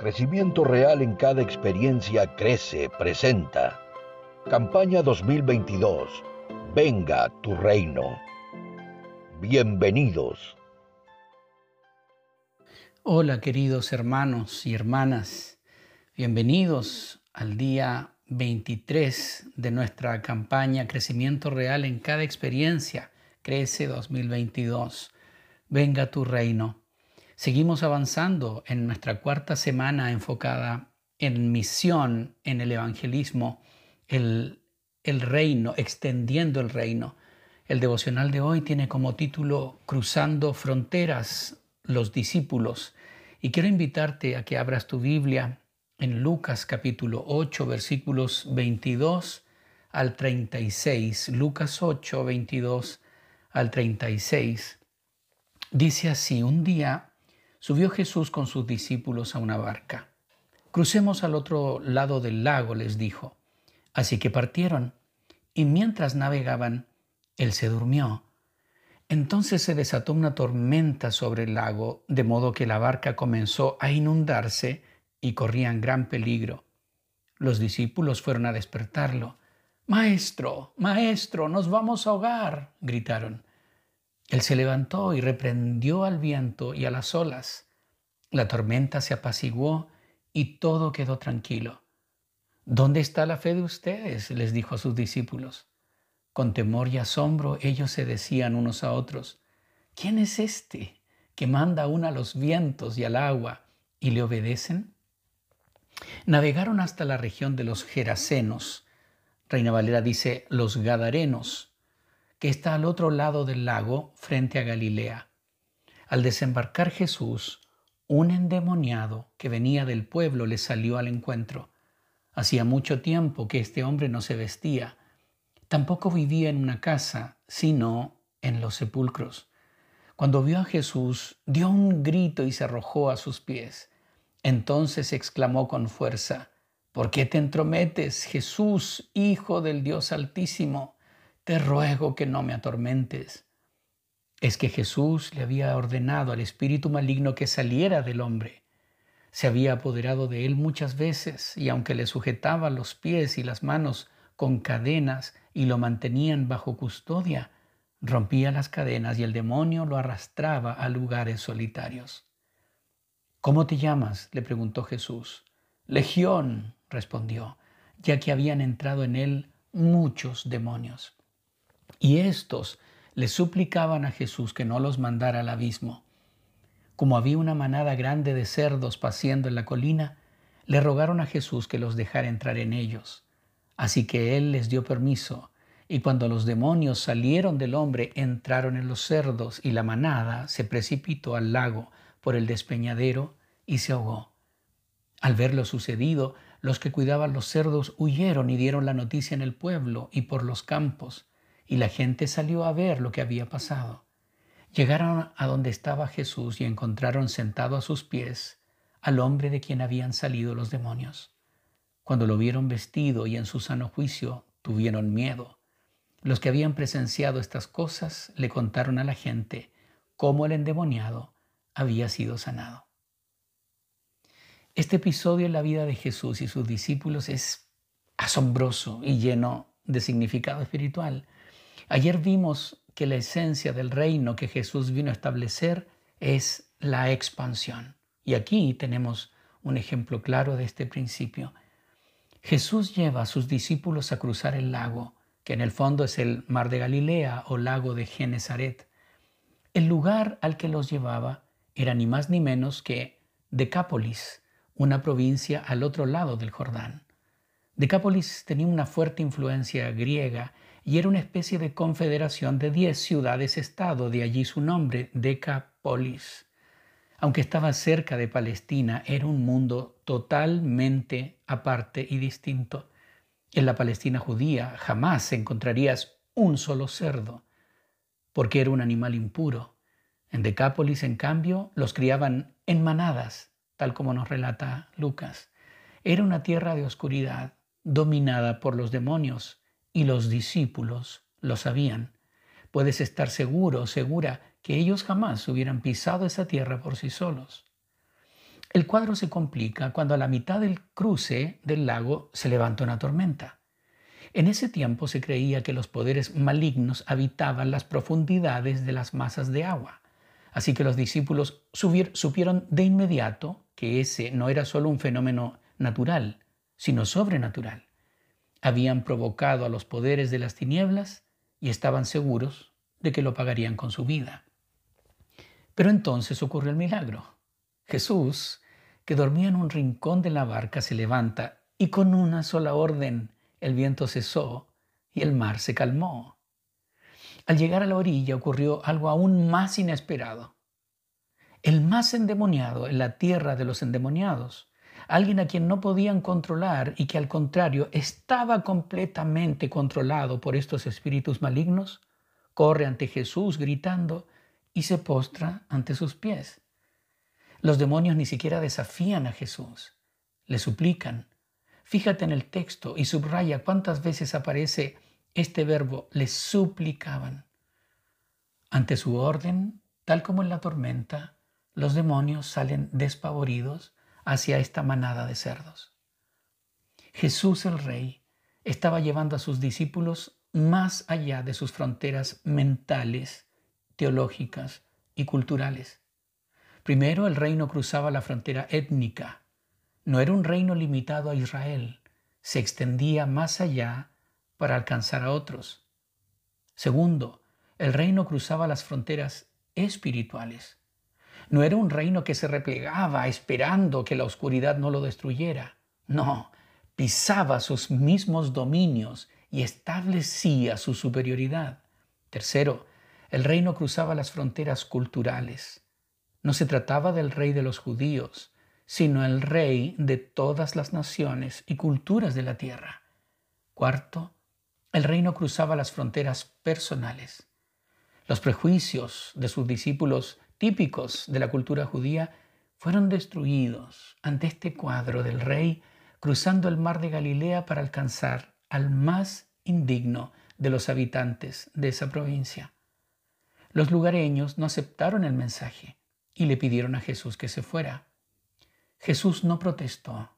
Crecimiento Real en cada experiencia crece, presenta. Campaña 2022. Venga tu reino. Bienvenidos. Hola queridos hermanos y hermanas. Bienvenidos al día 23 de nuestra campaña Crecimiento Real en cada experiencia. Crece 2022. Venga tu reino. Seguimos avanzando en nuestra cuarta semana enfocada en misión, en el evangelismo, el, reino, extendiendo el reino. El devocional de hoy tiene como título Cruzando fronteras, los discípulos. Y quiero invitarte a que abras tu Biblia en Lucas capítulo 8, versículos 22 al 36. Lucas 8, 22 al 36. Dice así, un día Subió Jesús con sus discípulos a una barca. Crucemos al otro lado del lago, les dijo. Así que partieron, y mientras navegaban, él se durmió. Entonces se desató una tormenta sobre el lago, de modo que la barca comenzó a inundarse y corrían gran peligro. Los discípulos fueron a despertarlo. Maestro, maestro, nos vamos a ahogar, gritaron. Él se levantó y reprendió al viento y a las olas. La tormenta se apaciguó y todo quedó tranquilo. ¿Dónde está la fe de ustedes? les dijo a sus discípulos. Con temor y asombro ellos se decían unos a otros, ¿quién es este que manda aún a los vientos y al agua y le obedecen? Navegaron hasta la región de los Gerasenos. Reina Valera dice los Gadarenos que está al otro lado del lago frente a Galilea. Al desembarcar Jesús, un endemoniado que venía del pueblo le salió al encuentro. Hacía mucho tiempo que este hombre no se vestía. Tampoco vivía en una casa, sino en los sepulcros. Cuando vio a Jesús, dio un grito y se arrojó a sus pies. Entonces exclamó con fuerza, ¿Por qué te entrometes, Jesús, Hijo del Dios Altísimo? Te ruego que no me atormentes. Es que Jesús le había ordenado al espíritu maligno que saliera del hombre. Se había apoderado de él muchas veces y aunque le sujetaba los pies y las manos con cadenas y lo mantenían bajo custodia, rompía las cadenas y el demonio lo arrastraba a lugares solitarios. ¿Cómo te llamas? le preguntó Jesús. Legión, respondió, ya que habían entrado en él muchos demonios. Y estos le suplicaban a Jesús que no los mandara al abismo. Como había una manada grande de cerdos paseando en la colina, le rogaron a Jesús que los dejara entrar en ellos. Así que él les dio permiso, y cuando los demonios salieron del hombre, entraron en los cerdos, y la manada se precipitó al lago por el despeñadero y se ahogó. Al ver lo sucedido, los que cuidaban los cerdos huyeron y dieron la noticia en el pueblo y por los campos y la gente salió a ver lo que había pasado. Llegaron a donde estaba Jesús y encontraron sentado a sus pies al hombre de quien habían salido los demonios. Cuando lo vieron vestido y en su sano juicio, tuvieron miedo. Los que habían presenciado estas cosas le contaron a la gente cómo el endemoniado había sido sanado. Este episodio en la vida de Jesús y sus discípulos es asombroso y lleno de significado espiritual. Ayer vimos que la esencia del reino que Jesús vino a establecer es la expansión. Y aquí tenemos un ejemplo claro de este principio. Jesús lleva a sus discípulos a cruzar el lago, que en el fondo es el mar de Galilea o lago de Genezaret. El lugar al que los llevaba era ni más ni menos que Decápolis, una provincia al otro lado del Jordán. Decápolis tenía una fuerte influencia griega y era una especie de confederación de diez ciudades-estado, de allí su nombre, Decapolis. Aunque estaba cerca de Palestina, era un mundo totalmente aparte y distinto. En la Palestina judía jamás encontrarías un solo cerdo, porque era un animal impuro. En Decápolis, en cambio, los criaban en manadas, tal como nos relata Lucas. Era una tierra de oscuridad, dominada por los demonios, y los discípulos lo sabían. Puedes estar seguro segura que ellos jamás hubieran pisado esa tierra por sí solos. El cuadro se complica cuando a la mitad del cruce del lago se levanta una tormenta. En ese tiempo se creía que los poderes malignos habitaban las profundidades de las masas de agua. Así que los discípulos supieron de inmediato que ese no era solo un fenómeno natural, sino sobrenatural. Habían provocado a los poderes de las tinieblas y estaban seguros de que lo pagarían con su vida. Pero entonces ocurre el milagro. Jesús, que dormía en un rincón de la barca, se levanta y con una sola orden el viento cesó y el mar se calmó. Al llegar a la orilla ocurrió algo aún más inesperado. El más endemoniado en la tierra de los endemoniados, alguien a quien no podían controlar y que al contrario estaba completamente controlado por estos espíritus malignos, corre ante Jesús gritando y se postra ante sus pies. Los demonios ni siquiera desafían a Jesús, le suplican, Fíjate en el texto y subraya cuántas veces aparece este verbo, les suplicaban. Ante su orden, tal como en la tormenta, los demonios salen despavoridos hacia esta manada de cerdos. Jesús el Rey estaba llevando a sus discípulos más allá de sus fronteras mentales, teológicas y culturales. Primero el reino cruzaba la frontera étnica, no era un reino limitado a Israel, se extendía más allá para alcanzar a otros. Segundo, el reino cruzaba las fronteras espirituales. No era un reino que se replegaba esperando que la oscuridad no lo destruyera. No, pisaba sus mismos dominios y establecía su superioridad. Tercero, el reino cruzaba las fronteras culturales. No se trataba del rey de los judíos, sino el rey de todas las naciones y culturas de la tierra. Cuarto, el reino cruzaba las fronteras personales. Los prejuicios de sus discípulos típicos de la cultura judía fueron destruidos ante este cuadro del rey cruzando el mar de Galilea para alcanzar al más indigno de los habitantes de esa provincia. Los lugareños no aceptaron el mensaje y le pidieron a Jesús que se fuera. Jesús no protestó,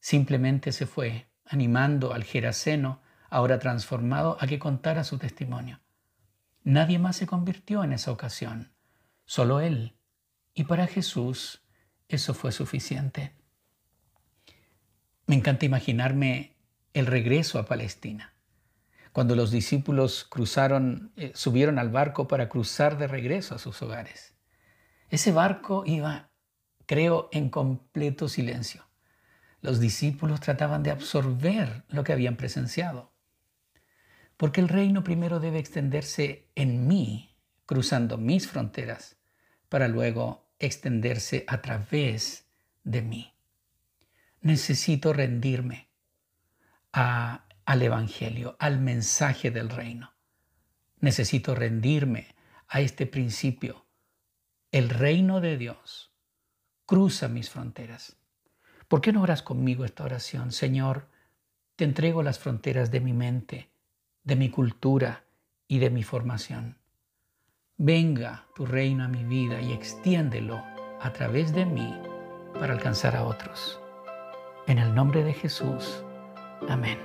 simplemente se fue, animando al Geraseno, ahora transformado, a que contara su testimonio. Nadie más se convirtió en esa ocasión, solo él. Y para Jesús eso fue suficiente. Me encanta imaginarme el regreso a Palestina. Cuando los discípulos cruzaron, eh, subieron al barco para cruzar de regreso a sus hogares. Ese barco iba creo en completo silencio. Los discípulos trataban de absorber lo que habían presenciado. Porque el reino primero debe extenderse en mí, cruzando mis fronteras, para luego extenderse a través de mí. Necesito rendirme al Evangelio, al mensaje del reino. Necesito rendirme a este principio. El reino de Dios cruza mis fronteras. ¿Por qué no oras conmigo esta oración? Señor, te entrego las fronteras de mi mente, de mi cultura y de mi formación. Venga tu reino a mi vida y extiéndelo a través de mí para alcanzar a otros. En el nombre de Jesús. Amén.